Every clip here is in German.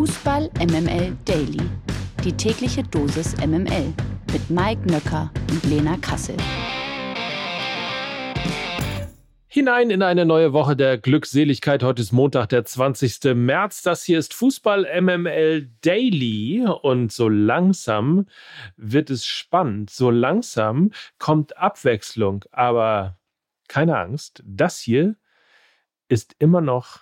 Fußball MML Daily. Die tägliche Dosis MML mit Mike Nöcker und Lena Kassel. Hinein in eine neue Woche der Glückseligkeit. Heute ist Montag, der 20. März. Das hier ist Fußball MML Daily. Und so langsam wird es spannend. So langsam kommt Abwechslung. Aber keine Angst, das hier ist immer noch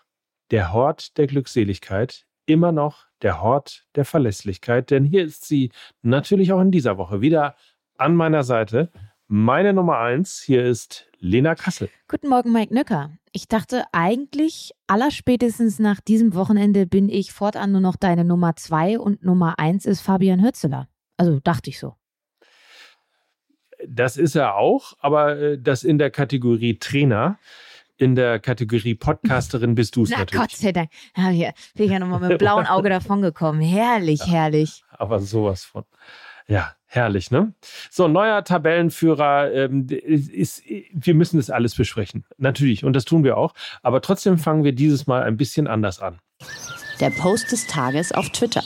der Hort der Glückseligkeit, immer noch der Hort der Verlässlichkeit. Denn hier ist sie natürlich auch in dieser Woche wieder an meiner Seite. Meine Nummer eins, hier ist Lena Kassel. Guten Morgen, Mike Nöcker. Ich dachte eigentlich, allerspätestens nach diesem Wochenende bin ich fortan nur noch deine Nummer zwei und Nummer eins ist Fabian Hürzeler. Also dachte ich so. Das ist er auch, aber äh, das in der Kategorie Trainer. In der Kategorie Podcasterin bist du es natürlich. Na Gott sei Dank. Ja, hier bin ich ja nochmal mit blauem Auge davongekommen. Herrlich, ja, herrlich. Aber sowas von. Ja, herrlich, ne? So, neuer Tabellenführer ähm, ist, wir müssen das alles besprechen. Natürlich, und das tun wir auch. Aber trotzdem fangen wir dieses Mal ein bisschen anders an. Der Post des Tages auf Twitter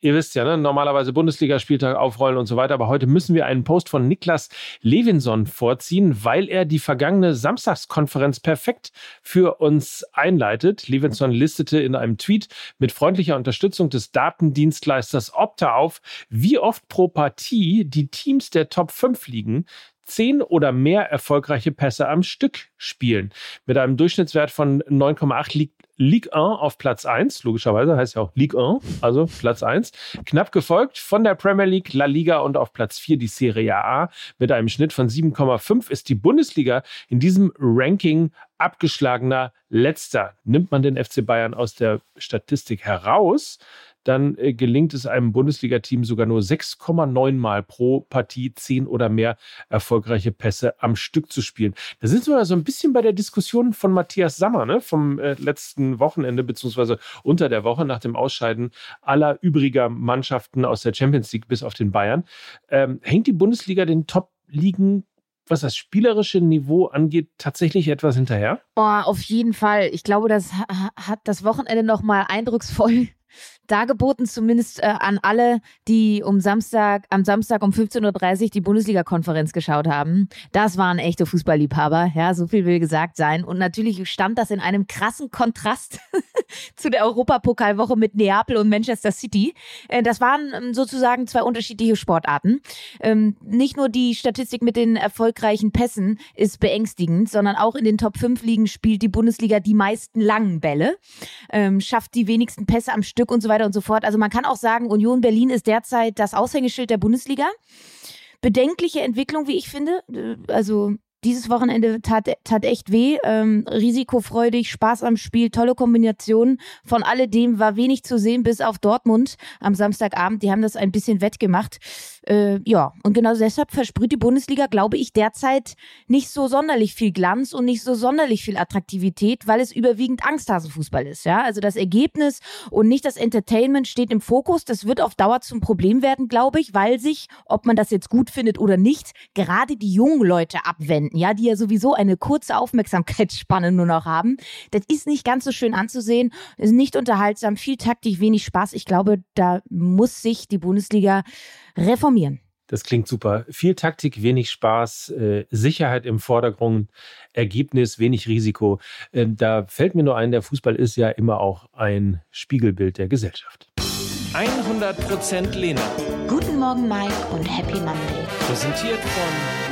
ihr wisst ja, ne, normalerweise Bundesligaspieltag aufrollen und so weiter, aber heute müssen wir einen Post von Niklas Levinson vorziehen, weil er die vergangene Samstagskonferenz perfekt für uns einleitet. Levinson listete in einem Tweet mit freundlicher Unterstützung des Datendienstleisters Opta auf, wie oft pro Partie die Teams der Top 5 liegen zehn oder mehr erfolgreiche Pässe am Stück spielen. Mit einem Durchschnittswert von 9,8 liegt Ligue 1 auf Platz 1, logischerweise heißt ja auch Ligue 1, also Platz 1. Knapp gefolgt von der Premier League, La Liga und auf Platz 4 die Serie A. Mit einem Schnitt von 7,5 ist die Bundesliga in diesem Ranking abgeschlagener Letzter. Nimmt man den FC Bayern aus der Statistik heraus, dann äh, gelingt es einem Bundesliga-Team sogar nur 6,9 Mal pro Partie zehn oder mehr erfolgreiche Pässe am Stück zu spielen. Da sind wir so ein bisschen bei der Diskussion von Matthias Sammer ne, vom äh, letzten Wochenende beziehungsweise unter der Woche nach dem Ausscheiden aller übriger Mannschaften aus der Champions League bis auf den Bayern. Ähm, hängt die Bundesliga den Top-Ligen was das spielerische Niveau angeht, tatsächlich etwas hinterher? Oh, auf jeden Fall. Ich glaube, das hat das Wochenende nochmal eindrucksvoll dargeboten, zumindest äh, an alle, die um Samstag, am Samstag um 15.30 Uhr die Bundesliga-Konferenz geschaut haben. Das waren echte Fußballliebhaber, ja, so viel will gesagt sein. Und natürlich stand das in einem krassen Kontrast zu der Europapokalwoche mit Neapel und Manchester City. Äh, das waren ähm, sozusagen zwei unterschiedliche Sportarten. Ähm, nicht nur die Statistik mit den erfolgreichen Pässen ist beängstigend, sondern auch in den Top 5 Ligen spielt die Bundesliga die meisten langen Bälle, ähm, schafft die wenigsten Pässe am Stück und so weiter weiter und so fort. Also man kann auch sagen, Union Berlin ist derzeit das Aushängeschild der Bundesliga. Bedenkliche Entwicklung, wie ich finde. Also dieses Wochenende tat, tat echt weh. Ähm, risikofreudig, Spaß am Spiel, tolle Kombination. Von alledem war wenig zu sehen, bis auf Dortmund am Samstagabend. Die haben das ein bisschen wettgemacht. Äh, ja, und genau deshalb versprüht die Bundesliga, glaube ich, derzeit nicht so sonderlich viel Glanz und nicht so sonderlich viel Attraktivität, weil es überwiegend Angsthasenfußball ist. Ja, also das Ergebnis und nicht das Entertainment steht im Fokus. Das wird auf Dauer zum Problem werden, glaube ich, weil sich, ob man das jetzt gut findet oder nicht, gerade die jungen Leute abwenden Studenten, ja, die ja sowieso eine kurze Aufmerksamkeitsspanne nur noch haben. Das ist nicht ganz so schön anzusehen, ist nicht unterhaltsam, viel Taktik, wenig Spaß. Ich glaube, da muss sich die Bundesliga reformieren. Das klingt super. Viel Taktik, wenig Spaß, äh, Sicherheit im Vordergrund, Ergebnis, wenig Risiko. Äh, da fällt mir nur ein, der Fußball ist ja immer auch ein Spiegelbild der Gesellschaft. 100% Lena. Guten Morgen, Mike, und Happy Monday. Präsentiert von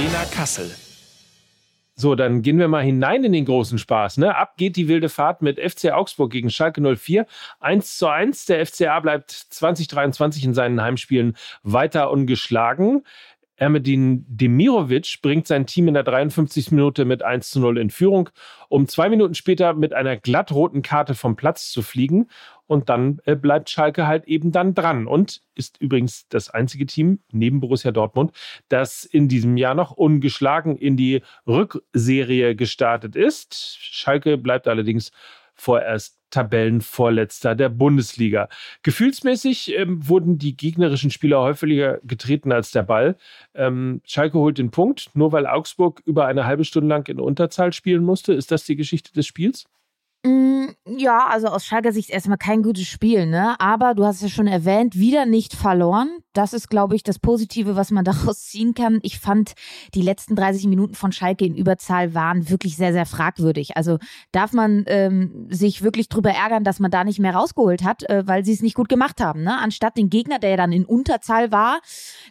Lena Kassel. So, dann gehen wir mal hinein in den großen Spaß. Ne? Ab geht die wilde Fahrt mit FC Augsburg gegen Schalke 04. 1 zu 1. Der FCA bleibt 2023 in seinen Heimspielen weiter ungeschlagen. Ermedin Demirovic bringt sein Team in der 53. Minute mit 1 zu 0 in Führung, um zwei Minuten später mit einer glattroten Karte vom Platz zu fliegen. Und dann äh, bleibt Schalke halt eben dann dran und ist übrigens das einzige Team neben Borussia Dortmund, das in diesem Jahr noch ungeschlagen in die Rückserie gestartet ist. Schalke bleibt allerdings vorerst Tabellenvorletzter der Bundesliga. Gefühlsmäßig ähm, wurden die gegnerischen Spieler häufiger getreten als der Ball. Ähm, Schalke holt den Punkt, nur weil Augsburg über eine halbe Stunde lang in Unterzahl spielen musste. Ist das die Geschichte des Spiels? Mm, ja, also aus Schalker Sicht erstmal kein gutes Spiel, ne? Aber du hast ja schon erwähnt, wieder nicht verloren. Das ist, glaube ich, das Positive, was man daraus ziehen kann. Ich fand, die letzten 30 Minuten von Schalke in Überzahl waren wirklich sehr, sehr fragwürdig. Also darf man ähm, sich wirklich drüber ärgern, dass man da nicht mehr rausgeholt hat, äh, weil sie es nicht gut gemacht haben. Ne? Anstatt den Gegner, der ja dann in Unterzahl war,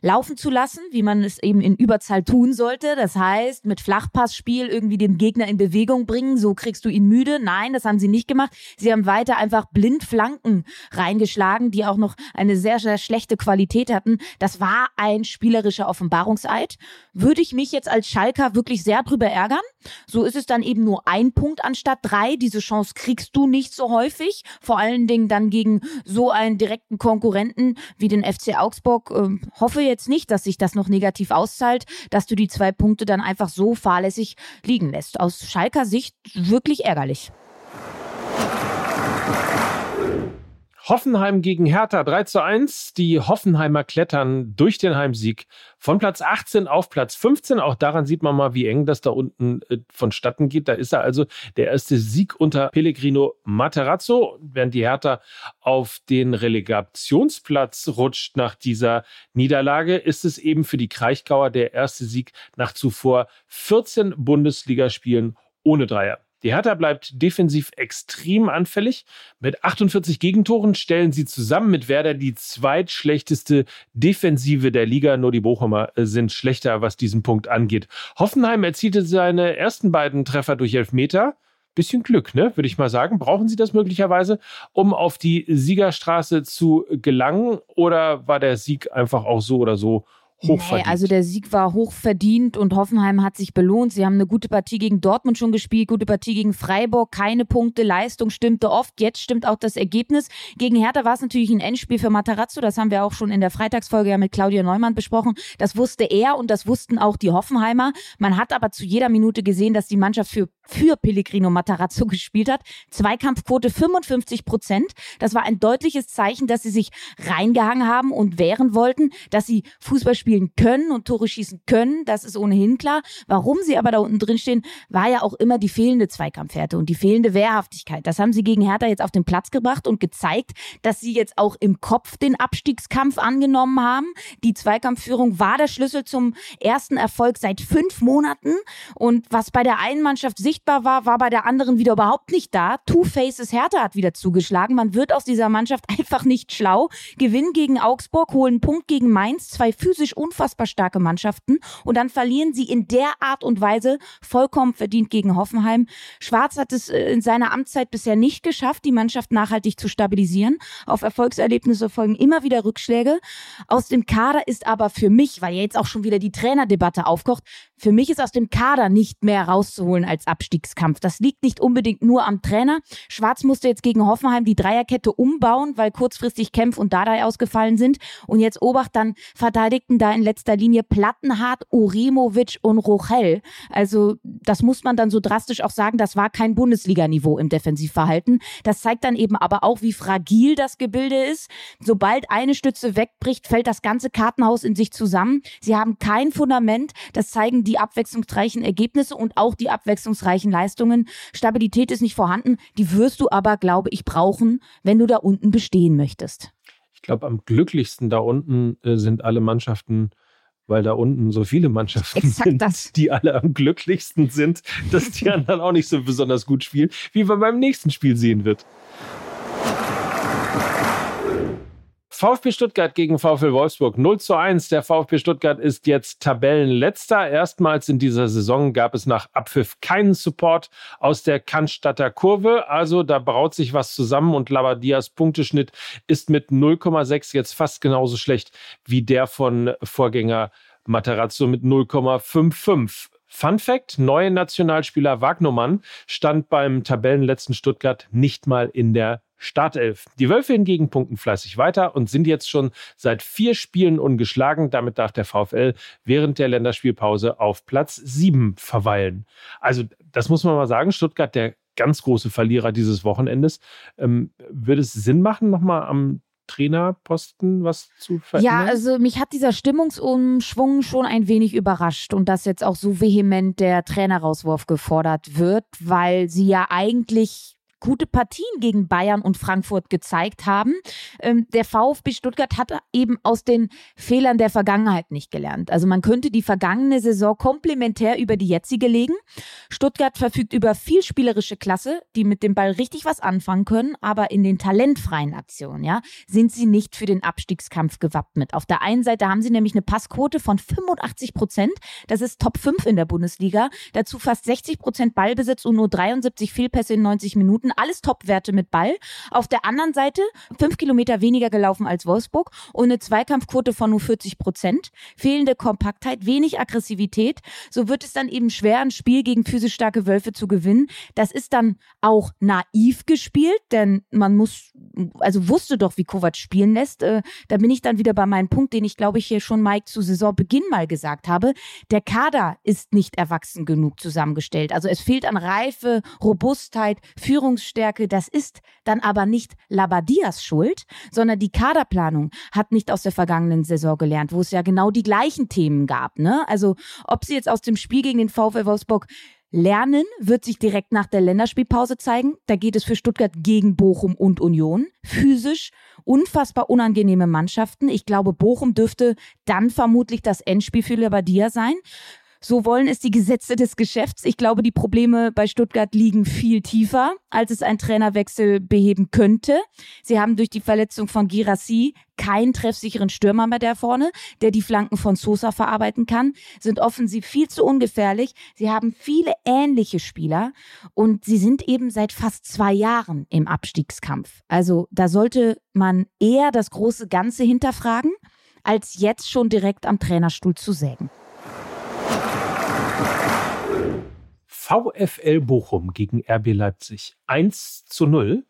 laufen zu lassen, wie man es eben in Überzahl tun sollte. Das heißt, mit Flachpassspiel irgendwie den Gegner in Bewegung bringen, so kriegst du ihn müde. Nein, das haben sie nicht gemacht. Sie haben weiter einfach blind Flanken reingeschlagen, die auch noch eine sehr, sehr schlechte Qualität hatten. Das war ein spielerischer Offenbarungseid. Würde ich mich jetzt als Schalker wirklich sehr drüber ärgern. So ist es dann eben nur ein Punkt anstatt drei. Diese Chance kriegst du nicht so häufig. Vor allen Dingen dann gegen so einen direkten Konkurrenten wie den FC Augsburg. Ähm, hoffe jetzt nicht, dass sich das noch negativ auszahlt, dass du die zwei Punkte dann einfach so fahrlässig liegen lässt. Aus Schalker Sicht wirklich ärgerlich. Hoffenheim gegen Hertha 3 zu 1. Die Hoffenheimer klettern durch den Heimsieg von Platz 18 auf Platz 15. Auch daran sieht man mal, wie eng das da unten äh, vonstatten geht. Da ist er also der erste Sieg unter Pellegrino Materazzo, während die Hertha auf den Relegationsplatz rutscht nach dieser Niederlage, ist es eben für die Kraichgauer der erste Sieg nach zuvor 14 Bundesligaspielen ohne Dreier. Die Hertha bleibt defensiv extrem anfällig. Mit 48 Gegentoren stellen sie zusammen mit Werder die zweitschlechteste Defensive der Liga. Nur die Bochumer äh, sind schlechter, was diesen Punkt angeht. Hoffenheim erzielte seine ersten beiden Treffer durch Elfmeter. Bisschen Glück, ne? Würde ich mal sagen. Brauchen Sie das möglicherweise, um auf die Siegerstraße zu gelangen? Oder war der Sieg einfach auch so oder so hochverdient. Nee, also der Sieg war hochverdient und Hoffenheim hat sich belohnt. Sie haben eine gute Partie gegen Dortmund schon gespielt, gute Partie gegen Freiburg, keine Punkte, Leistung stimmte oft. Jetzt stimmt auch das Ergebnis. Gegen Hertha war es natürlich ein Endspiel für Matarazzo. Das haben wir auch schon in der Freitagsfolge ja mit Claudia Neumann besprochen. Das wusste er und das wussten auch die Hoffenheimer. Man hat aber zu jeder Minute gesehen, dass die Mannschaft für, für Pellegrino Matarazzo gespielt hat. Zweikampfquote 55 Prozent. Das war ein deutliches Zeichen, dass sie sich reingehangen haben und wehren wollten, dass sie Fußball spielen können und Tore schießen können, das ist ohnehin klar. Warum sie aber da unten drin stehen, war ja auch immer die fehlende Zweikampfhärte und die fehlende Wehrhaftigkeit. Das haben sie gegen Hertha jetzt auf den Platz gebracht und gezeigt, dass sie jetzt auch im Kopf den Abstiegskampf angenommen haben. Die Zweikampfführung war der Schlüssel zum ersten Erfolg seit fünf Monaten und was bei der einen Mannschaft sichtbar war, war bei der anderen wieder überhaupt nicht da. Two Faces Hertha hat wieder zugeschlagen. Man wird aus dieser Mannschaft einfach nicht schlau. Gewinn gegen Augsburg, holen Punkt gegen Mainz, zwei physisch unfassbar starke Mannschaften und dann verlieren sie in der Art und Weise vollkommen verdient gegen Hoffenheim. Schwarz hat es äh, in seiner Amtszeit bisher nicht geschafft, die Mannschaft nachhaltig zu stabilisieren. Auf Erfolgserlebnisse folgen immer wieder Rückschläge. Aus dem Kader ist aber für mich, weil jetzt auch schon wieder die Trainerdebatte aufkocht, für mich ist aus dem Kader nicht mehr rauszuholen als Abstiegskampf. Das liegt nicht unbedingt nur am Trainer. Schwarz musste jetzt gegen Hoffenheim die Dreierkette umbauen, weil kurzfristig Kempf und Dadai ausgefallen sind. Und jetzt Obacht, dann verteidigten da in letzter Linie Plattenhardt, Uremovic und Rochel. Also das muss man dann so drastisch auch sagen, das war kein Bundesliganiveau im Defensivverhalten. Das zeigt dann eben aber auch, wie fragil das Gebilde ist. Sobald eine Stütze wegbricht, fällt das ganze Kartenhaus in sich zusammen. Sie haben kein Fundament. Das zeigen die abwechslungsreichen Ergebnisse und auch die abwechslungsreichen Leistungen. Stabilität ist nicht vorhanden. Die wirst du aber, glaube ich, brauchen, wenn du da unten bestehen möchtest. Ich glaube, am glücklichsten da unten äh, sind alle Mannschaften, weil da unten so viele Mannschaften Exakt sind, das. die alle am glücklichsten sind, dass die anderen auch nicht so besonders gut spielen, wie man beim nächsten Spiel sehen wird. VfB Stuttgart gegen VfL Wolfsburg 0 zu 1. Der VfB Stuttgart ist jetzt Tabellenletzter. Erstmals in dieser Saison gab es nach Abpfiff keinen Support aus der Cannstatter Kurve. Also da braut sich was zusammen und Labadias Punkteschnitt ist mit 0,6 jetzt fast genauso schlecht wie der von Vorgänger Materazzo mit 0,55. Fun Fact: Neue Nationalspieler Wagnermann stand beim Tabellenletzten Stuttgart nicht mal in der Startelf. Die Wölfe hingegen punkten fleißig weiter und sind jetzt schon seit vier Spielen ungeschlagen. Damit darf der VfL während der Länderspielpause auf Platz sieben verweilen. Also, das muss man mal sagen. Stuttgart, der ganz große Verlierer dieses Wochenendes. Ähm, würde es Sinn machen, nochmal am Trainerposten was zu verändern? Ja, also mich hat dieser Stimmungsumschwung schon ein wenig überrascht und dass jetzt auch so vehement der Trainerauswurf gefordert wird, weil sie ja eigentlich gute Partien gegen Bayern und Frankfurt gezeigt haben. Ähm, der VfB Stuttgart hat eben aus den Fehlern der Vergangenheit nicht gelernt. Also man könnte die vergangene Saison komplementär über die jetzige legen. Stuttgart verfügt über viel spielerische Klasse, die mit dem Ball richtig was anfangen können, aber in den talentfreien Aktionen, ja, sind sie nicht für den Abstiegskampf gewappnet. Auf der einen Seite haben sie nämlich eine Passquote von 85 Prozent. Das ist Top 5 in der Bundesliga. Dazu fast 60 Prozent Ballbesitz und nur 73 Fehlpässe in 90 Minuten. Alles Top-Werte mit Ball. Auf der anderen Seite fünf Kilometer weniger gelaufen als Wolfsburg und eine Zweikampfquote von nur 40 Prozent. Fehlende Kompaktheit, wenig Aggressivität. So wird es dann eben schwer, ein Spiel gegen physisch starke Wölfe zu gewinnen. Das ist dann auch naiv gespielt, denn man muss, also wusste doch, wie Kovac spielen lässt. Äh, da bin ich dann wieder bei meinem Punkt, den ich glaube ich hier schon Mike zu Saisonbeginn mal gesagt habe. Der Kader ist nicht erwachsen genug zusammengestellt. Also es fehlt an Reife, Robustheit, Führungsstärke. Das ist dann aber nicht Labadias Schuld, sondern die Kaderplanung hat nicht aus der vergangenen Saison gelernt, wo es ja genau die gleichen Themen gab. Ne? Also ob sie jetzt aus dem Spiel gegen den VfL Wolfsburg Lernen wird sich direkt nach der Länderspielpause zeigen. Da geht es für Stuttgart gegen Bochum und Union. Physisch unfassbar unangenehme Mannschaften. Ich glaube, Bochum dürfte dann vermutlich das Endspiel für Labadia sein. So wollen es die Gesetze des Geschäfts. Ich glaube, die Probleme bei Stuttgart liegen viel tiefer, als es ein Trainerwechsel beheben könnte. Sie haben durch die Verletzung von Girassi keinen treffsicheren Stürmer mehr da vorne, der die Flanken von Sosa verarbeiten kann, sind offensiv viel zu ungefährlich. Sie haben viele ähnliche Spieler und sie sind eben seit fast zwei Jahren im Abstiegskampf. Also da sollte man eher das große Ganze hinterfragen, als jetzt schon direkt am Trainerstuhl zu sägen. VfL Bochum gegen RB Leipzig 1 zu 0.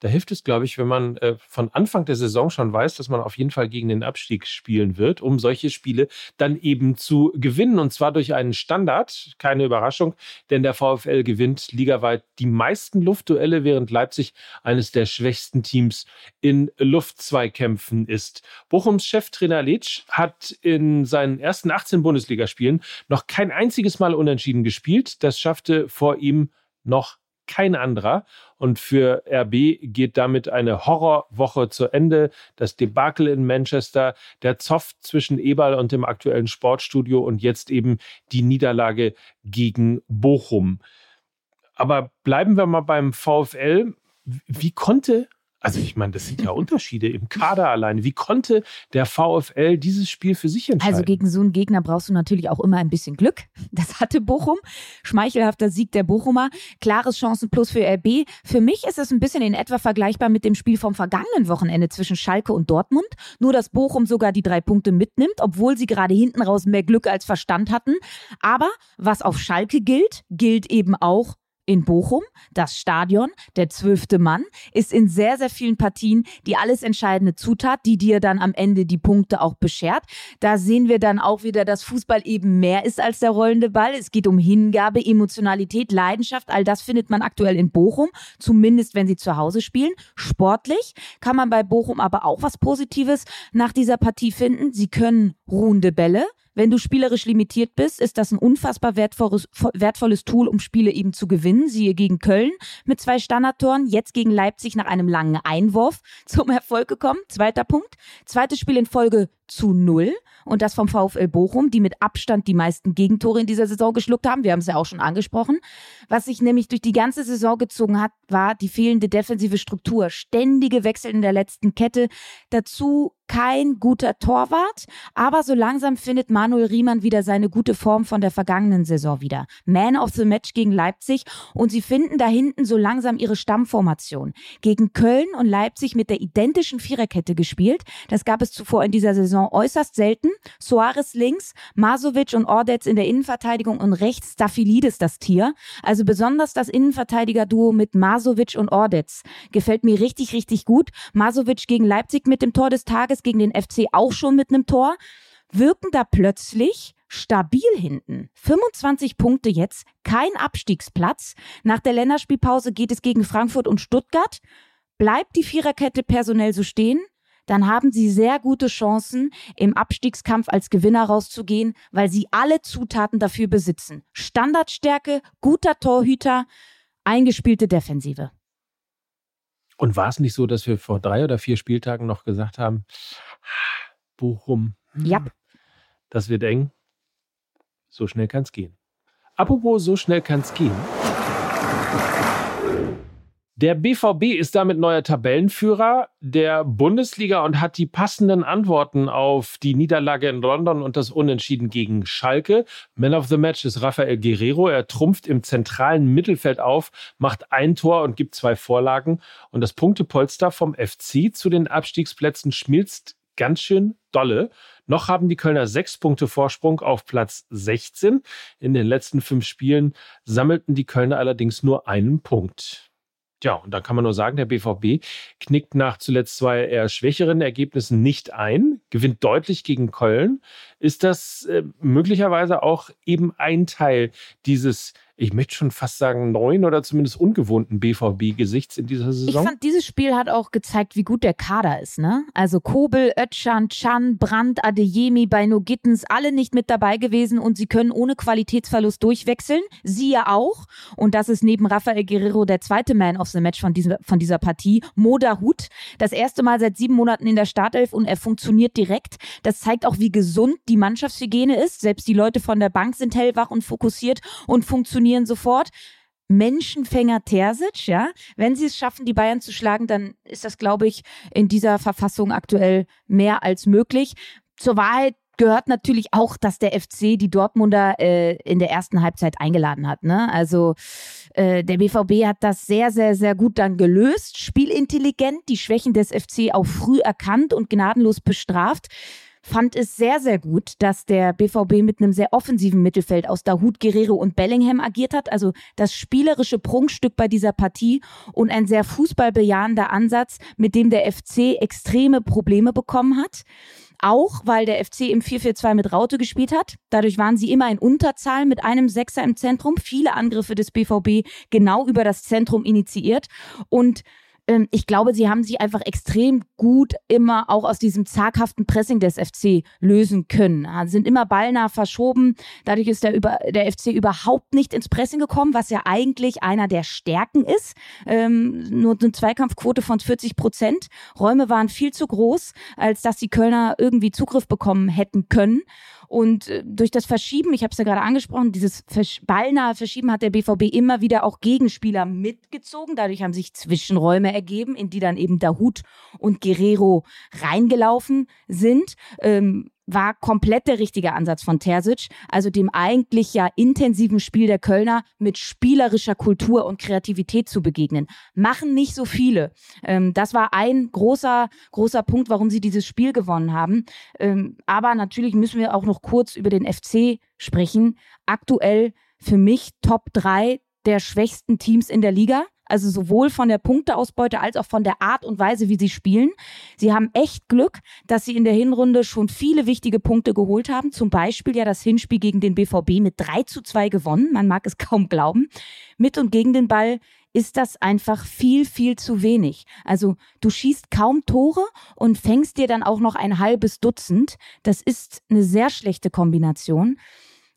Da hilft es, glaube ich, wenn man äh, von Anfang der Saison schon weiß, dass man auf jeden Fall gegen den Abstieg spielen wird, um solche Spiele dann eben zu gewinnen. Und zwar durch einen Standard. Keine Überraschung, denn der VfL gewinnt ligaweit die meisten Luftduelle, während Leipzig eines der schwächsten Teams in Luftzweikämpfen ist. Bochums Cheftrainer Letsch hat in seinen ersten 18 Bundesligaspielen noch kein einziges Mal unentschieden gespielt. Das schaffte vor ihm noch kein anderer. Und für RB geht damit eine Horrorwoche zu Ende. Das Debakel in Manchester, der Zoff zwischen Eberl und dem aktuellen Sportstudio und jetzt eben die Niederlage gegen Bochum. Aber bleiben wir mal beim VfL. Wie konnte also ich meine, das sind ja Unterschiede im Kader alleine. Wie konnte der VfL dieses Spiel für sich entscheiden? Also gegen so einen Gegner brauchst du natürlich auch immer ein bisschen Glück. Das hatte Bochum. Schmeichelhafter Sieg der Bochumer. Klares Chancenplus für RB. Für mich ist es ein bisschen in etwa vergleichbar mit dem Spiel vom vergangenen Wochenende zwischen Schalke und Dortmund. Nur, dass Bochum sogar die drei Punkte mitnimmt, obwohl sie gerade hinten raus mehr Glück als Verstand hatten. Aber was auf Schalke gilt, gilt eben auch in Bochum. Das Stadion, der zwölfte Mann, ist in sehr, sehr vielen Partien die alles entscheidende Zutat, die dir dann am Ende die Punkte auch beschert. Da sehen wir dann auch wieder, dass Fußball eben mehr ist als der rollende Ball. Es geht um Hingabe, Emotionalität, Leidenschaft. All das findet man aktuell in Bochum, zumindest wenn sie zu Hause spielen. Sportlich kann man bei Bochum aber auch was Positives nach dieser Partie finden. Sie können ruhende Bälle. Wenn du spielerisch limitiert bist, ist das ein unfassbar wertvolles, wertvolles Tool, um Spiele eben zu gewinnen. Siehe gegen Köln mit zwei Standardtoren, jetzt gegen Leipzig nach einem langen Einwurf zum Erfolg gekommen. Zweiter Punkt. Zweites Spiel in Folge zu null und das vom VfL Bochum, die mit Abstand die meisten Gegentore in dieser Saison geschluckt haben. Wir haben es ja auch schon angesprochen. Was sich nämlich durch die ganze Saison gezogen hat, war die fehlende defensive Struktur. Ständige Wechsel in der letzten Kette. Dazu kein guter Torwart, aber so langsam findet Manuel Riemann wieder seine gute Form von der vergangenen Saison wieder. Man of the Match gegen Leipzig und sie finden da hinten so langsam ihre Stammformation. Gegen Köln und Leipzig mit der identischen Viererkette gespielt. Das gab es zuvor in dieser Saison äußerst selten. Soares links, Masovic und Ordetz in der Innenverteidigung und rechts Staphylidis das Tier. Also besonders das Innenverteidiger-Duo mit Masovic und Ordetz gefällt mir richtig, richtig gut. Masovic gegen Leipzig mit dem Tor des Tages gegen den FC auch schon mit einem Tor, wirken da plötzlich stabil hinten. 25 Punkte jetzt, kein Abstiegsplatz. Nach der Länderspielpause geht es gegen Frankfurt und Stuttgart. Bleibt die Viererkette personell so stehen? Dann haben sie sehr gute Chancen, im Abstiegskampf als Gewinner rauszugehen, weil sie alle Zutaten dafür besitzen. Standardstärke, guter Torhüter, eingespielte Defensive. Und war es nicht so, dass wir vor drei oder vier Spieltagen noch gesagt haben, Bochum, ja. das wird eng. So schnell kann es gehen. Apropos, so schnell kann es gehen. Der BVB ist damit neuer Tabellenführer der Bundesliga und hat die passenden Antworten auf die Niederlage in London und das Unentschieden gegen Schalke. Man of the Match ist Rafael Guerrero. Er trumpft im zentralen Mittelfeld auf, macht ein Tor und gibt zwei Vorlagen. Und das Punktepolster vom FC zu den Abstiegsplätzen schmilzt ganz schön dolle. Noch haben die Kölner sechs Punkte Vorsprung auf Platz 16. In den letzten fünf Spielen sammelten die Kölner allerdings nur einen Punkt. Ja, und da kann man nur sagen, der BVB knickt nach zuletzt zwei eher schwächeren Ergebnissen nicht ein, gewinnt deutlich gegen Köln. Ist das äh, möglicherweise auch eben ein Teil dieses ich möchte schon fast sagen, neuen oder zumindest ungewohnten BVB-Gesichts in dieser Saison. Ich fand, dieses Spiel hat auch gezeigt, wie gut der Kader ist. Ne? Also Kobel, Ötchan, Chan, Brandt, Adeyemi, Beino Gittens, alle nicht mit dabei gewesen und sie können ohne Qualitätsverlust durchwechseln. Sie ja auch. Und das ist neben Rafael Guerrero der zweite Man of the Match von, dieser, von dieser Partie. Moda Hut, das erste Mal seit sieben Monaten in der Startelf und er funktioniert direkt. Das zeigt auch, wie gesund die Mannschaftshygiene ist. Selbst die Leute von der Bank sind hellwach und fokussiert und funktionieren funktionieren sofort. Menschenfänger Terzic, ja. Wenn sie es schaffen, die Bayern zu schlagen, dann ist das, glaube ich, in dieser Verfassung aktuell mehr als möglich. Zur Wahrheit gehört natürlich auch, dass der FC die Dortmunder äh, in der ersten Halbzeit eingeladen hat. Ne? Also äh, der BVB hat das sehr, sehr, sehr gut dann gelöst, spielintelligent, die Schwächen des FC auch früh erkannt und gnadenlos bestraft fand es sehr, sehr gut, dass der BVB mit einem sehr offensiven Mittelfeld aus Dahut, Guerrero und Bellingham agiert hat. Also das spielerische Prunkstück bei dieser Partie und ein sehr fußballbejahender Ansatz, mit dem der FC extreme Probleme bekommen hat. Auch weil der FC im 4-4-2 mit Raute gespielt hat. Dadurch waren sie immer in Unterzahl mit einem Sechser im Zentrum. Viele Angriffe des BVB genau über das Zentrum initiiert. Und ich glaube, sie haben sich einfach extrem gut immer auch aus diesem zaghaften Pressing des FC lösen können. Sie sind immer ballnah verschoben. Dadurch ist der, über, der FC überhaupt nicht ins Pressing gekommen, was ja eigentlich einer der Stärken ist. Ähm, nur eine Zweikampfquote von 40 Prozent. Räume waren viel zu groß, als dass die Kölner irgendwie Zugriff bekommen hätten können. Und äh, durch das Verschieben, ich habe es ja gerade angesprochen, dieses ballnahe Verschieben hat der BVB immer wieder auch Gegenspieler mitgezogen. Dadurch haben sich Zwischenräume ergeben, in die dann eben Dahut und Guerrero reingelaufen sind. Ähm, war komplett der richtige Ansatz von Terzic, also dem eigentlich ja intensiven Spiel der Kölner mit spielerischer Kultur und Kreativität zu begegnen. Machen nicht so viele. Ähm, das war ein großer, großer Punkt, warum sie dieses Spiel gewonnen haben. Ähm, aber natürlich müssen wir auch noch kurz über den FC sprechen. Aktuell für mich Top 3 der schwächsten Teams in der Liga. Also sowohl von der Punkteausbeute als auch von der Art und Weise, wie sie spielen. Sie haben echt Glück, dass sie in der Hinrunde schon viele wichtige Punkte geholt haben. Zum Beispiel ja das Hinspiel gegen den BVB mit 3 zu 2 gewonnen. Man mag es kaum glauben. Mit und gegen den Ball ist das einfach viel, viel zu wenig. Also du schießt kaum Tore und fängst dir dann auch noch ein halbes Dutzend. Das ist eine sehr schlechte Kombination.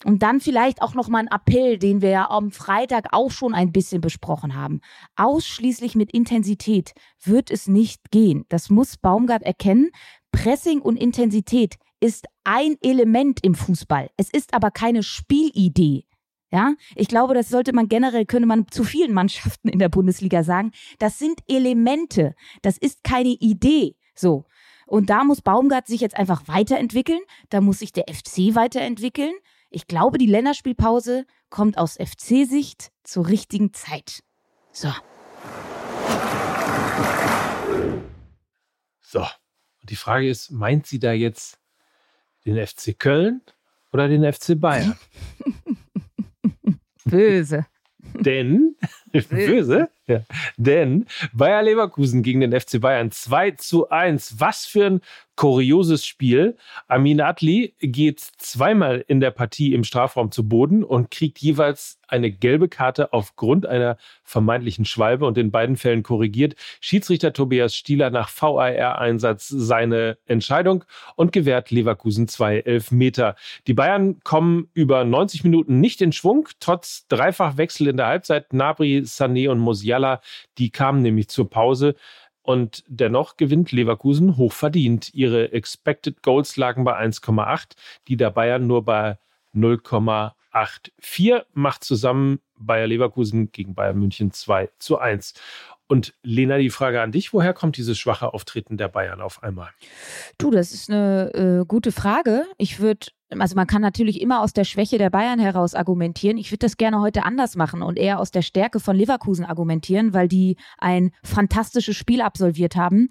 Und dann vielleicht auch nochmal ein Appell, den wir ja am Freitag auch schon ein bisschen besprochen haben. Ausschließlich mit Intensität wird es nicht gehen. Das muss Baumgart erkennen. Pressing und Intensität ist ein Element im Fußball. Es ist aber keine Spielidee. Ja, ich glaube, das sollte man generell, könnte man zu vielen Mannschaften in der Bundesliga sagen. Das sind Elemente. Das ist keine Idee. So. Und da muss Baumgart sich jetzt einfach weiterentwickeln. Da muss sich der FC weiterentwickeln. Ich glaube, die Länderspielpause kommt aus FC-Sicht zur richtigen Zeit. So. So. Und die Frage ist, meint sie da jetzt den FC Köln oder den FC Bayern? Böse. Denn, böse, ja, denn Bayer Leverkusen gegen den FC Bayern 2 zu 1. Was für ein Kurioses Spiel. Amin Adli geht zweimal in der Partie im Strafraum zu Boden und kriegt jeweils eine gelbe Karte aufgrund einer vermeintlichen Schwalbe und in beiden Fällen korrigiert Schiedsrichter Tobias Stieler nach VAR-Einsatz seine Entscheidung und gewährt Leverkusen zwei Elfmeter. Die Bayern kommen über 90 Minuten nicht in Schwung, trotz Dreifachwechsel in der Halbzeit. Nabri, Sané und Musiala, die kamen nämlich zur Pause. Und dennoch gewinnt Leverkusen hochverdient. Ihre Expected Goals lagen bei 1,8, die der Bayern nur bei 0,84 macht zusammen Bayer Leverkusen gegen Bayern München 2 zu 1. Und Lena, die Frage an dich, woher kommt dieses schwache Auftreten der Bayern auf einmal? Du, das ist eine äh, gute Frage. Ich würde also man kann natürlich immer aus der Schwäche der Bayern heraus argumentieren. Ich würde das gerne heute anders machen und eher aus der Stärke von Leverkusen argumentieren, weil die ein fantastisches Spiel absolviert haben.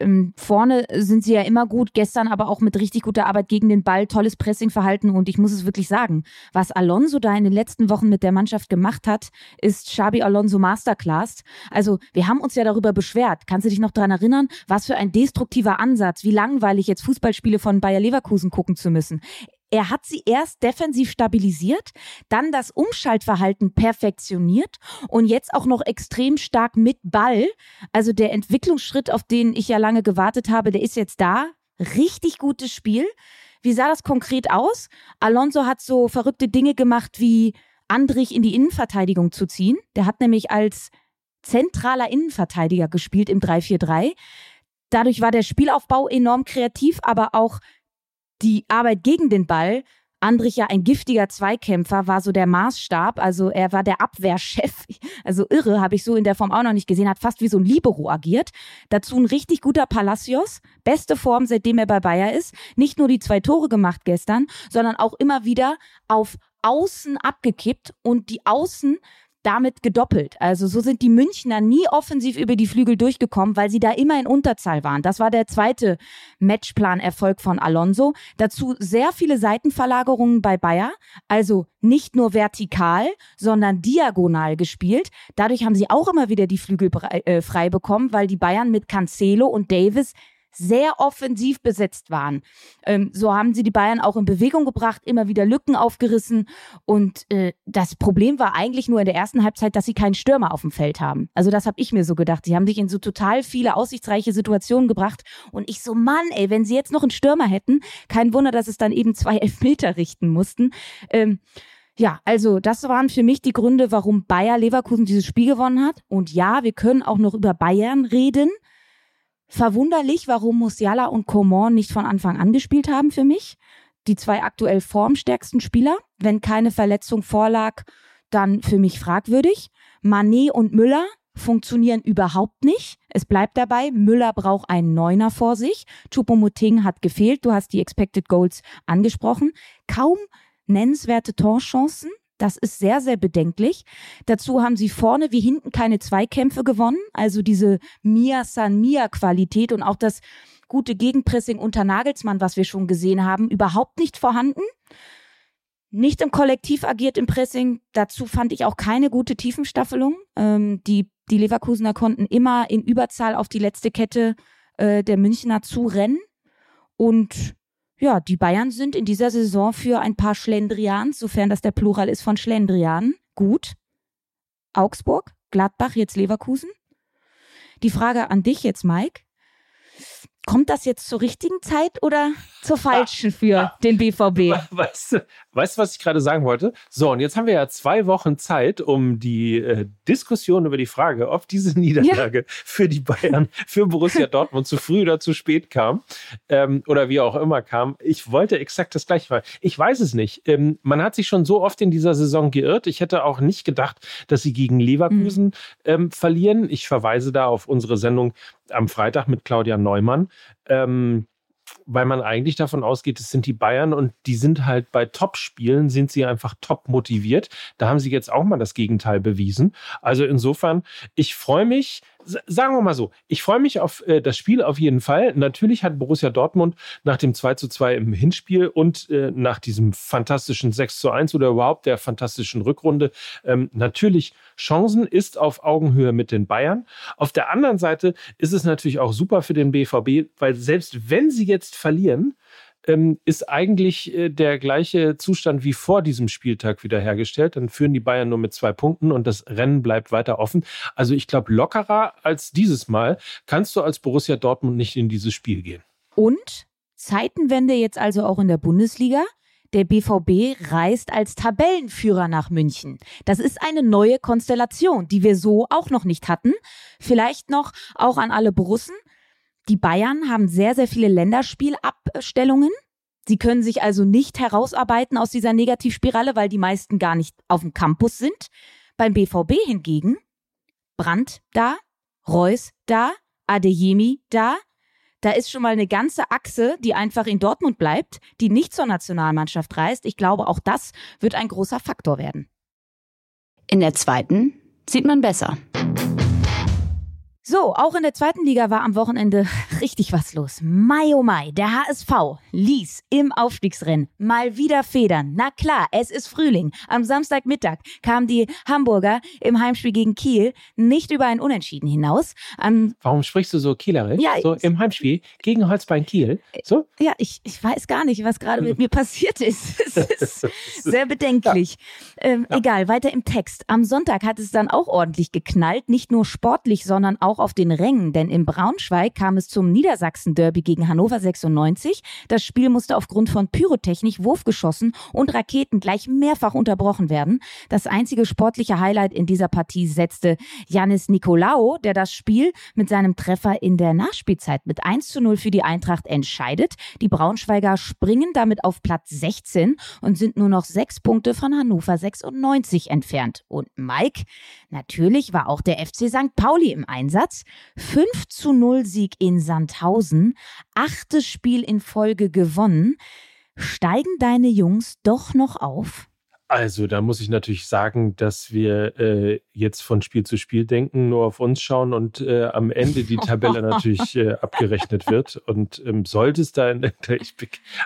Ähm, vorne sind sie ja immer gut, gestern aber auch mit richtig guter Arbeit gegen den Ball, tolles Pressingverhalten und ich muss es wirklich sagen, was Alonso da in den letzten Wochen mit der Mannschaft gemacht hat, ist Xabi Alonso Masterclass. Also wir haben uns ja darüber beschwert. Kannst du dich noch daran erinnern, was für ein destruktiver Ansatz, wie langweilig jetzt Fußballspiele von Bayer Leverkusen gucken zu müssen. Er hat sie erst defensiv stabilisiert, dann das Umschaltverhalten perfektioniert und jetzt auch noch extrem stark mit Ball. Also der Entwicklungsschritt, auf den ich ja lange gewartet habe, der ist jetzt da. Richtig gutes Spiel. Wie sah das konkret aus? Alonso hat so verrückte Dinge gemacht, wie Andrich in die Innenverteidigung zu ziehen. Der hat nämlich als zentraler Innenverteidiger gespielt im 3-4-3. Dadurch war der Spielaufbau enorm kreativ, aber auch die Arbeit gegen den Ball, Andrich ja ein giftiger Zweikämpfer, war so der Maßstab. Also er war der Abwehrchef. Also irre, habe ich so in der Form auch noch nicht gesehen. Hat fast wie so ein Libero agiert. Dazu ein richtig guter Palacios. Beste Form, seitdem er bei Bayer ist. Nicht nur die zwei Tore gemacht gestern, sondern auch immer wieder auf Außen abgekippt und die Außen damit gedoppelt. Also so sind die Münchner nie offensiv über die Flügel durchgekommen, weil sie da immer in Unterzahl waren. Das war der zweite Matchplan-Erfolg von Alonso. Dazu sehr viele Seitenverlagerungen bei Bayer, also nicht nur vertikal, sondern diagonal gespielt. Dadurch haben sie auch immer wieder die Flügel äh, frei bekommen, weil die Bayern mit Cancelo und Davis sehr offensiv besetzt waren. Ähm, so haben sie die Bayern auch in Bewegung gebracht, immer wieder Lücken aufgerissen. Und äh, das Problem war eigentlich nur in der ersten Halbzeit, dass sie keinen Stürmer auf dem Feld haben. Also das habe ich mir so gedacht. Sie haben sich in so total viele aussichtsreiche Situationen gebracht. Und ich so, Mann, ey, wenn sie jetzt noch einen Stürmer hätten, kein Wunder, dass es dann eben zwei Elfmeter richten mussten. Ähm, ja, also das waren für mich die Gründe, warum Bayer Leverkusen dieses Spiel gewonnen hat. Und ja, wir können auch noch über Bayern reden. Verwunderlich, warum Musiala und Coman nicht von Anfang an gespielt haben für mich. Die zwei aktuell formstärksten Spieler. Wenn keine Verletzung vorlag, dann für mich fragwürdig. Manet und Müller funktionieren überhaupt nicht. Es bleibt dabei, Müller braucht einen Neuner vor sich. Choupo-Moting hat gefehlt. Du hast die Expected Goals angesprochen. Kaum nennenswerte Torchancen. Das ist sehr, sehr bedenklich. Dazu haben sie vorne wie hinten keine Zweikämpfe gewonnen. Also diese Mia San Mia Qualität und auch das gute Gegenpressing unter Nagelsmann, was wir schon gesehen haben, überhaupt nicht vorhanden. Nicht im Kollektiv agiert im Pressing. Dazu fand ich auch keine gute Tiefenstaffelung. Ähm, die, die Leverkusener konnten immer in Überzahl auf die letzte Kette äh, der Münchner zurennen. Und ja, die Bayern sind in dieser Saison für ein paar Schlendrians, sofern das der Plural ist von Schlendrian, gut. Augsburg, Gladbach, jetzt Leverkusen. Die Frage an dich jetzt, Mike. Kommt das jetzt zur richtigen Zeit oder zur falschen für den BVB? Weißt du, weißt du was ich gerade sagen wollte? So, und jetzt haben wir ja zwei Wochen Zeit, um die äh, Diskussion über die Frage, ob diese Niederlage ja. für die Bayern, für Borussia Dortmund zu früh oder zu spät kam ähm, oder wie auch immer kam. Ich wollte exakt das gleiche machen. Ich weiß es nicht. Ähm, man hat sich schon so oft in dieser Saison geirrt. Ich hätte auch nicht gedacht, dass sie gegen Leverkusen mhm. ähm, verlieren. Ich verweise da auf unsere Sendung am Freitag mit Claudia Neumann. Ähm, weil man eigentlich davon ausgeht, es sind die Bayern und die sind halt bei Top-Spielen, sind sie einfach top motiviert. Da haben sie jetzt auch mal das Gegenteil bewiesen. Also insofern, ich freue mich, sagen wir mal so, ich freue mich auf äh, das Spiel auf jeden Fall. Natürlich hat Borussia Dortmund nach dem 2 zu 2 im Hinspiel und äh, nach diesem fantastischen 6 zu 1 oder überhaupt der fantastischen Rückrunde ähm, natürlich Chancen, ist auf Augenhöhe mit den Bayern. Auf der anderen Seite ist es natürlich auch super für den BVB, weil selbst wenn sie jetzt verlieren, ähm, ist eigentlich äh, der gleiche Zustand wie vor diesem Spieltag wiederhergestellt. Dann führen die Bayern nur mit zwei Punkten und das Rennen bleibt weiter offen. Also ich glaube, lockerer als dieses Mal kannst du als Borussia Dortmund nicht in dieses Spiel gehen. Und Zeitenwende jetzt also auch in der Bundesliga. Der BVB reist als Tabellenführer nach München. Das ist eine neue Konstellation, die wir so auch noch nicht hatten. Vielleicht noch auch an alle Borussen. Die Bayern haben sehr, sehr viele Länderspielabstellungen. Sie können sich also nicht herausarbeiten aus dieser Negativspirale, weil die meisten gar nicht auf dem Campus sind. Beim BVB hingegen Brandt da, Reus da, Adeyemi da. Da ist schon mal eine ganze Achse, die einfach in Dortmund bleibt, die nicht zur Nationalmannschaft reist. Ich glaube, auch das wird ein großer Faktor werden. In der zweiten sieht man besser. So, auch in der zweiten Liga war am Wochenende richtig was los. Mai oh Mai, der HSV ließ im Aufstiegsrennen mal wieder federn. Na klar, es ist Frühling. Am Samstagmittag kamen die Hamburger im Heimspiel gegen Kiel nicht über ein Unentschieden hinaus. Um, Warum sprichst du so kielerisch? Ja, so im Heimspiel gegen Holzbein Kiel? So? Ja, ich, ich weiß gar nicht, was gerade mit mir passiert ist. Es ist sehr bedenklich. Ja. Ähm, ja. Egal, weiter im Text. Am Sonntag hat es dann auch ordentlich geknallt. Nicht nur sportlich, sondern auch auf den Rängen, denn in Braunschweig kam es zum Niedersachsen-Derby gegen Hannover 96. Das Spiel musste aufgrund von Pyrotechnik, Wurfgeschossen und Raketen gleich mehrfach unterbrochen werden. Das einzige sportliche Highlight in dieser Partie setzte Janis Nikolaou, der das Spiel mit seinem Treffer in der Nachspielzeit mit 1 zu 0 für die Eintracht entscheidet. Die Braunschweiger springen damit auf Platz 16 und sind nur noch sechs Punkte von Hannover 96 entfernt. Und Mike, natürlich war auch der FC St. Pauli im Einsatz. Platz. 5 zu 0 Sieg in Sandhausen. Achtes Spiel in Folge gewonnen. Steigen deine Jungs doch noch auf? Also, da muss ich natürlich sagen, dass wir äh, jetzt von Spiel zu Spiel denken, nur auf uns schauen und äh, am Ende die Tabelle natürlich äh, abgerechnet wird. Und ähm, sollte es da, in,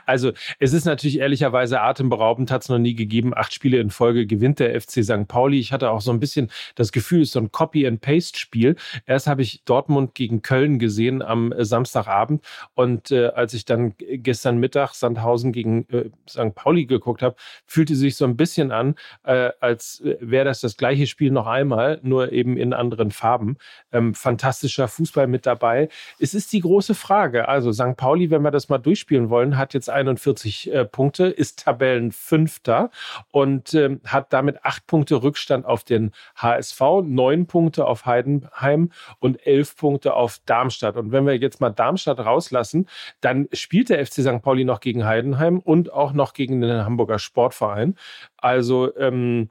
also es ist natürlich ehrlicherweise atemberaubend, hat es noch nie gegeben. Acht Spiele in Folge gewinnt der FC St. Pauli. Ich hatte auch so ein bisschen das Gefühl, es ist so ein Copy-and-Paste-Spiel. Erst habe ich Dortmund gegen Köln gesehen am äh, Samstagabend und äh, als ich dann gestern Mittag Sandhausen gegen äh, St. Pauli geguckt habe, fühlte sich so ein bisschen bisschen an, äh, als wäre das das gleiche Spiel noch einmal, nur eben in anderen Farben. Ähm, fantastischer Fußball mit dabei. Es ist die große Frage. Also St. Pauli, wenn wir das mal durchspielen wollen, hat jetzt 41 äh, Punkte, ist Tabellenfünfter und ähm, hat damit acht Punkte Rückstand auf den HSV, neun Punkte auf Heidenheim und elf Punkte auf Darmstadt. Und wenn wir jetzt mal Darmstadt rauslassen, dann spielt der FC St. Pauli noch gegen Heidenheim und auch noch gegen den Hamburger Sportverein. Also, ähm,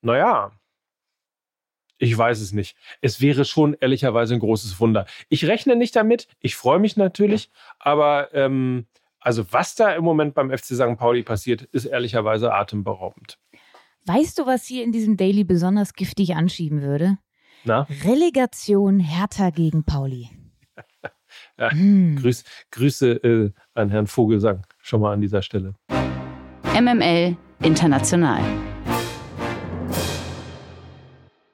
naja, ich weiß es nicht. Es wäre schon ehrlicherweise ein großes Wunder. Ich rechne nicht damit. Ich freue mich natürlich. Aber ähm, also was da im Moment beim FC St. Pauli passiert, ist ehrlicherweise atemberaubend. Weißt du, was hier in diesem Daily besonders giftig anschieben würde? Na? Relegation Hertha gegen Pauli. ja, hm. Grüß, Grüße äh, an Herrn Vogelsang schon mal an dieser Stelle. MML International.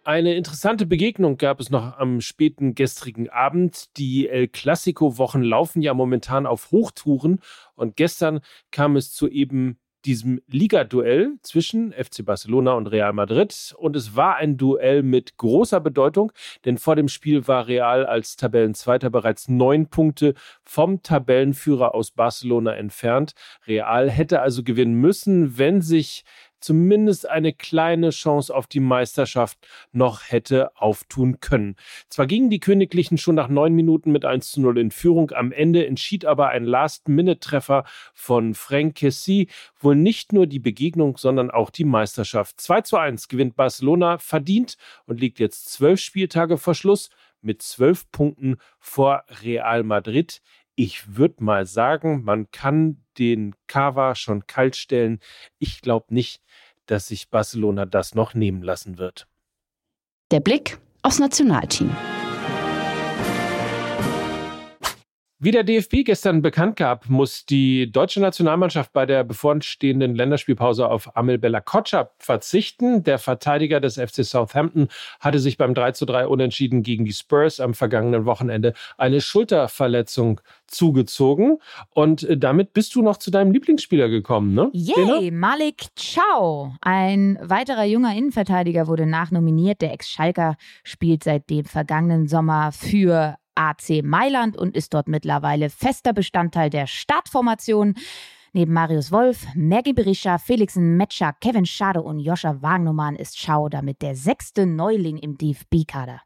Eine interessante Begegnung gab es noch am späten gestrigen Abend. Die El Clasico-Wochen laufen ja momentan auf Hochtouren und gestern kam es zu eben diesem Liga-Duell zwischen FC Barcelona und Real Madrid. Und es war ein Duell mit großer Bedeutung, denn vor dem Spiel war Real als Tabellenzweiter bereits neun Punkte vom Tabellenführer aus Barcelona entfernt. Real hätte also gewinnen müssen, wenn sich zumindest eine kleine Chance auf die Meisterschaft noch hätte auftun können. Zwar gingen die Königlichen schon nach neun Minuten mit 1 zu 0 in Führung, am Ende entschied aber ein Last-Minute-Treffer von Frank Kessie wohl nicht nur die Begegnung, sondern auch die Meisterschaft. 2 zu 1 gewinnt Barcelona verdient und liegt jetzt zwölf Spieltage vor Schluss mit zwölf Punkten vor Real Madrid. Ich würde mal sagen, man kann den Cava schon kalt stellen. Ich glaube nicht, dass sich Barcelona das noch nehmen lassen wird. Der Blick aufs Nationalteam. Wie der DFB gestern bekannt gab, muss die deutsche Nationalmannschaft bei der bevorstehenden Länderspielpause auf Amel Bella Kotschap verzichten. Der Verteidiger des FC Southampton hatte sich beim 3:3 Unentschieden gegen die Spurs am vergangenen Wochenende eine Schulterverletzung zugezogen. Und äh, damit bist du noch zu deinem Lieblingsspieler gekommen, ne? Yay, Malik Chow. Ein weiterer junger Innenverteidiger wurde nachnominiert. Der Ex-Schalker spielt seit dem vergangenen Sommer für AC Mailand und ist dort mittlerweile fester Bestandteil der Startformation. Neben Marius Wolf, Maggie Berisha, Felixen Metscher, Kevin Schade und Joscha Wagnumann ist Schau damit der sechste Neuling im DFB-Kader.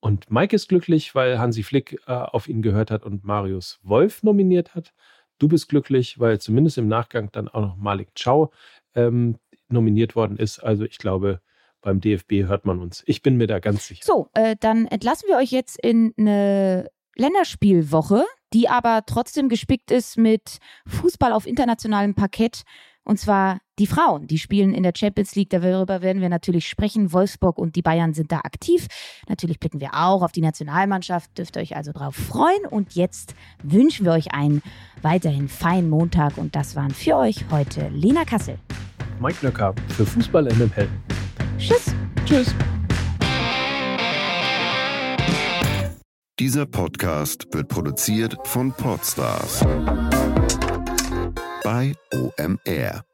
Und Mike ist glücklich, weil Hansi Flick äh, auf ihn gehört hat und Marius Wolf nominiert hat. Du bist glücklich, weil zumindest im Nachgang dann auch noch Malik Chow ähm, nominiert worden ist. Also ich glaube, beim DFB hört man uns. Ich bin mir da ganz sicher. So, äh, dann entlassen wir euch jetzt in eine Länderspielwoche, die aber trotzdem gespickt ist mit Fußball auf internationalem Parkett. Und zwar die Frauen, die spielen in der Champions League. Darüber werden wir natürlich sprechen. Wolfsburg und die Bayern sind da aktiv. Natürlich blicken wir auch auf die Nationalmannschaft. Dürft ihr euch also drauf freuen. Und jetzt wünschen wir euch einen weiterhin feinen Montag. Und das waren für euch heute Lena Kassel. Mike Nöcker für Fußball MML. Tschüss. Tschüss. Dieser Podcast wird produziert von Podstars bei OMR.